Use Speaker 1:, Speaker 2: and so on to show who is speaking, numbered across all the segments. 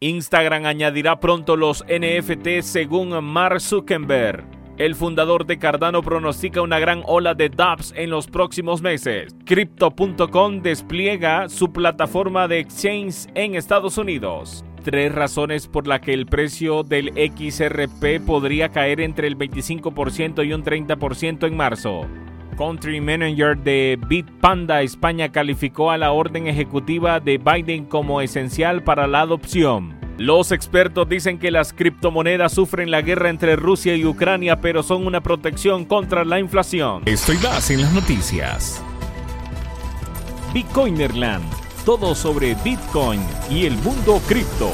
Speaker 1: Instagram añadirá pronto los NFT según Mark Zuckerberg. El fundador de Cardano pronostica una gran ola de dApps en los próximos meses. Crypto.com despliega su plataforma de exchange en Estados Unidos. Tres razones por las que el precio del XRP podría caer entre el 25% y un 30% en marzo. Country Manager de Bitpanda España calificó a la orden ejecutiva de Biden como esencial para la adopción. Los expertos dicen que las criptomonedas sufren la guerra entre Rusia y Ucrania, pero son una protección contra la inflación.
Speaker 2: Estoy más en las noticias.
Speaker 1: Bitcoinerland, todo sobre Bitcoin y el mundo cripto.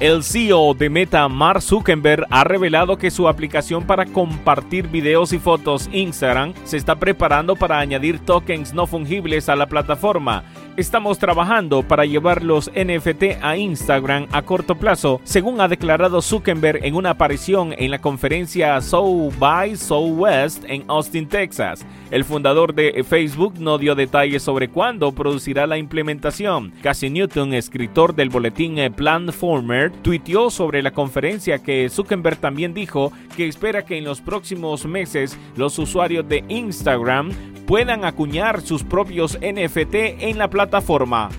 Speaker 1: El CEO de Meta, Mark Zuckerberg, ha revelado que su aplicación para compartir videos y fotos Instagram se está preparando para añadir tokens no fungibles a la plataforma Estamos trabajando para llevar los NFT a Instagram a corto plazo, según ha declarado Zuckerberg en una aparición en la conferencia South by Southwest en Austin, Texas. El fundador de Facebook no dio detalles sobre cuándo producirá la implementación. Cassie Newton, escritor del boletín Planformer, tuiteó sobre la conferencia que Zuckerberg también dijo que espera que en los próximos meses los usuarios de Instagram puedan acuñar sus propios NFT en la plataforma.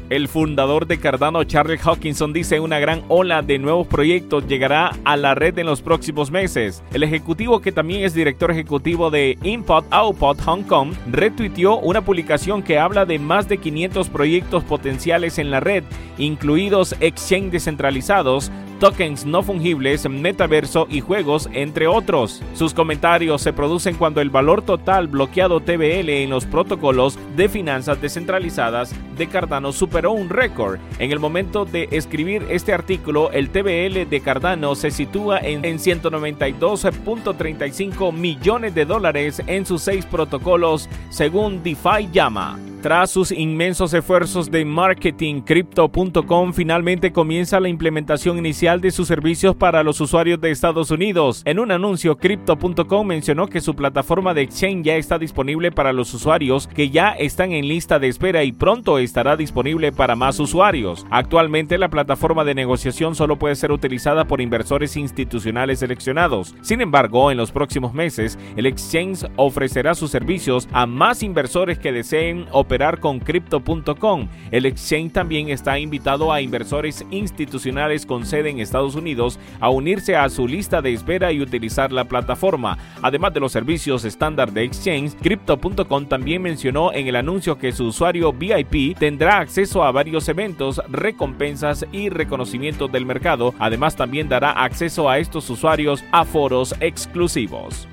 Speaker 1: El fundador de Cardano, Charles Hawkinson, dice una gran ola de nuevos proyectos llegará a la red en los próximos meses. El ejecutivo, que también es director ejecutivo de Input Output Hong Kong, retuiteó una publicación que habla de más de 500 proyectos potenciales en la red, incluidos exchanges descentralizados, tokens no fungibles, metaverso y juegos, entre otros. Sus comentarios se producen cuando el valor total bloqueado TBL en los protocolos de finanzas descentralizadas de Cardano superó un récord. En el momento de escribir este artículo, el TBL de Cardano se sitúa en, 192.35 millones de dólares en sus seis protocolos, según DeFi llama. Tras sus inmensos esfuerzos de marketing, Crypto.com finalmente comienza la implementación inicial de sus servicios para los usuarios de Estados Unidos. En un anuncio, Crypto.com mencionó que su plataforma de exchange ya está disponible para los usuarios que ya están en lista de espera y pronto estará disponible para más usuarios. Actualmente la plataforma de negociación solo puede ser utilizada por inversores institucionales seleccionados. Sin embargo, en los próximos meses, el exchange ofrecerá sus servicios a más inversores que deseen operar con Crypto.com. El exchange también está invitado a inversores institucionales con sede en Estados Unidos a unirse a su lista de espera y utilizar la plataforma. Además de los servicios estándar de exchange, Crypto.com también mencionó en el anuncio que su usuario VIP tendrá acceso a varios eventos, recompensas y reconocimientos del mercado. Además también dará acceso a estos usuarios a foros exclusivos.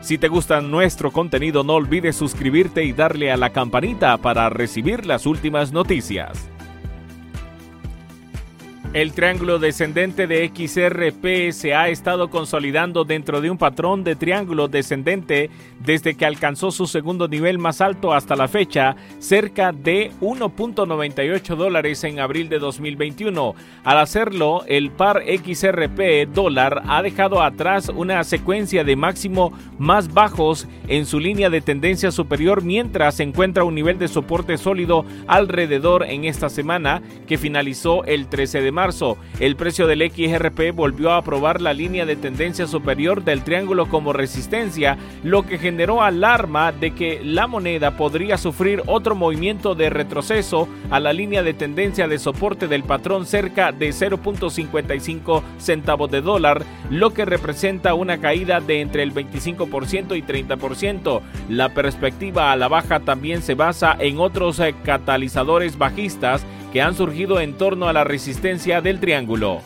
Speaker 1: Si te gusta nuestro contenido no olvides suscribirte y darle a la campanita para recibir las últimas noticias. El triángulo descendente de XRP se ha estado consolidando dentro de un patrón de triángulo descendente desde que alcanzó su segundo nivel más alto hasta la fecha, cerca de 1.98 dólares en abril de 2021. Al hacerlo, el par XRP dólar ha dejado atrás una secuencia de máximo más bajos en su línea de tendencia superior mientras se encuentra un nivel de soporte sólido alrededor en esta semana que finalizó el 13 de El precio del XRP volvió a probar la línea de tendencia superior del triángulo como resistencia, lo que generó alarma de que la moneda podría sufrir otro movimiento de retroceso a la línea de tendencia de soporte del patrón cerca de 0.55 centavos de dólar, lo que representa una caída de entre el 25% y 30%. La perspectiva a la baja también se basa en otros catalizadores bajistas que han surgido en torno a la resistencia del triángulo.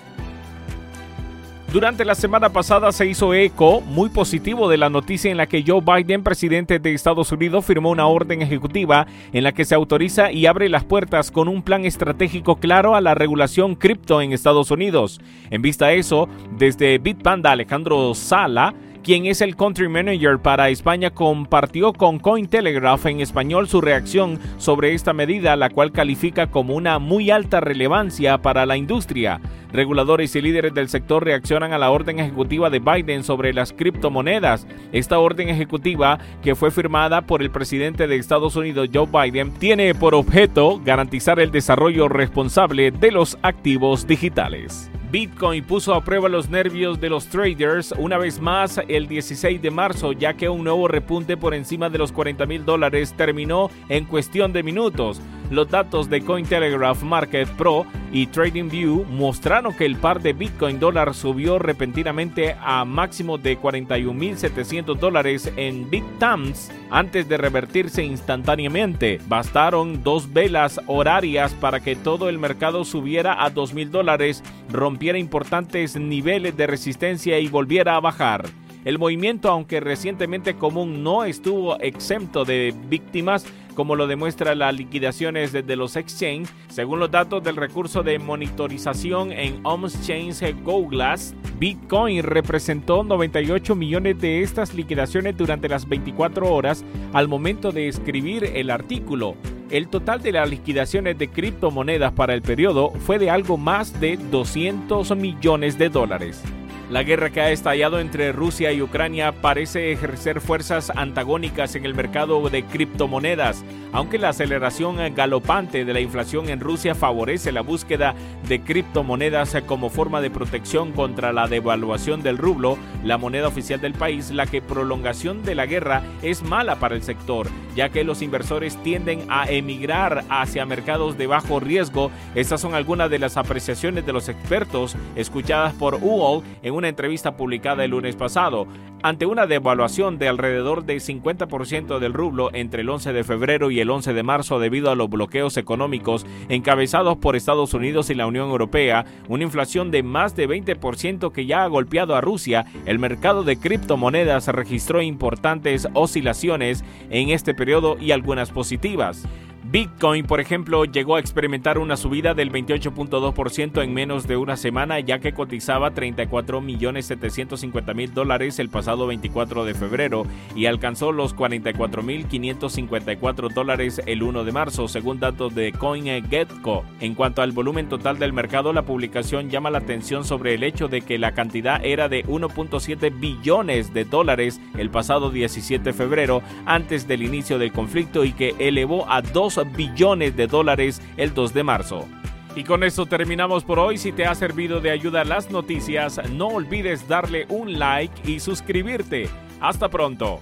Speaker 1: Durante la semana pasada se hizo eco muy positivo de la noticia en la que Joe Biden, presidente de Estados Unidos, firmó una orden ejecutiva en la que se autoriza y abre las puertas con un plan estratégico claro a la regulación cripto en Estados Unidos. En vista a eso, desde Bitpanda Alejandro Sala quien es el country manager para España, compartió con Cointelegraph en español su reacción sobre esta medida, la cual califica como una muy alta relevancia para la industria. Reguladores y líderes del sector reaccionan a la orden ejecutiva de Biden sobre las criptomonedas. Esta orden ejecutiva, que fue firmada por el presidente de Estados Unidos Joe Biden, tiene por objeto garantizar el desarrollo responsable de los activos digitales. Bitcoin puso a prueba los nervios de los traders una vez más el 16 de marzo, ya que un nuevo repunte por encima de los 40 mil dólares terminó en cuestión de minutos. Los datos de Cointelegraph Market Pro y TradingView mostraron que el par de Bitcoin dólar subió repentinamente a máximo de 41.700 dólares en Big Times antes de revertirse instantáneamente. Bastaron dos velas horarias para que todo el mercado subiera a 2.000 dólares, rompiera importantes niveles de resistencia y volviera a bajar. El movimiento, aunque recientemente común, no estuvo exento de víctimas, como lo demuestra las liquidaciones desde los exchange. Según los datos del recurso de monitorización en OMSChange GoGlass, Bitcoin representó 98 millones de estas liquidaciones durante las 24 horas al momento de escribir el artículo. El total de las liquidaciones de criptomonedas para el periodo fue de algo más de 200 millones de dólares. La guerra que ha estallado entre Rusia y Ucrania parece ejercer fuerzas antagónicas en el mercado de criptomonedas, aunque la aceleración galopante de la inflación en Rusia favorece la búsqueda de criptomonedas como forma de protección contra la devaluación del rublo, la moneda oficial del país, la que prolongación de la guerra es mala para el sector, ya que los inversores tienden a emigrar hacia mercados de bajo riesgo. Estas son algunas de las apreciaciones de los expertos escuchadas por UOL en una entrevista publicada el lunes pasado. Ante una devaluación de alrededor del 50% del rublo entre el 11 de febrero y el 11 de marzo debido a los bloqueos económicos encabezados por Estados Unidos y la Unión Europea, una inflación de más de 20% que ya ha golpeado a Rusia, el mercado de criptomonedas registró importantes oscilaciones en este periodo y algunas positivas. Bitcoin, por ejemplo, llegó a experimentar una subida del 28.2% en menos de una semana, ya que cotizaba 34.750.000 dólares el pasado 24 de febrero y alcanzó los 44.554 dólares el 1 de marzo, según datos de CoinGecko. En cuanto al volumen total del mercado, la publicación llama la atención sobre el hecho de que la cantidad era de 1.7 billones de dólares el pasado 17 de febrero, antes del inicio del conflicto, y que elevó a 2 billones de dólares el 2 de marzo. Y con esto terminamos por hoy. Si te ha servido de ayuda las noticias, no olvides darle un like y suscribirte. Hasta pronto.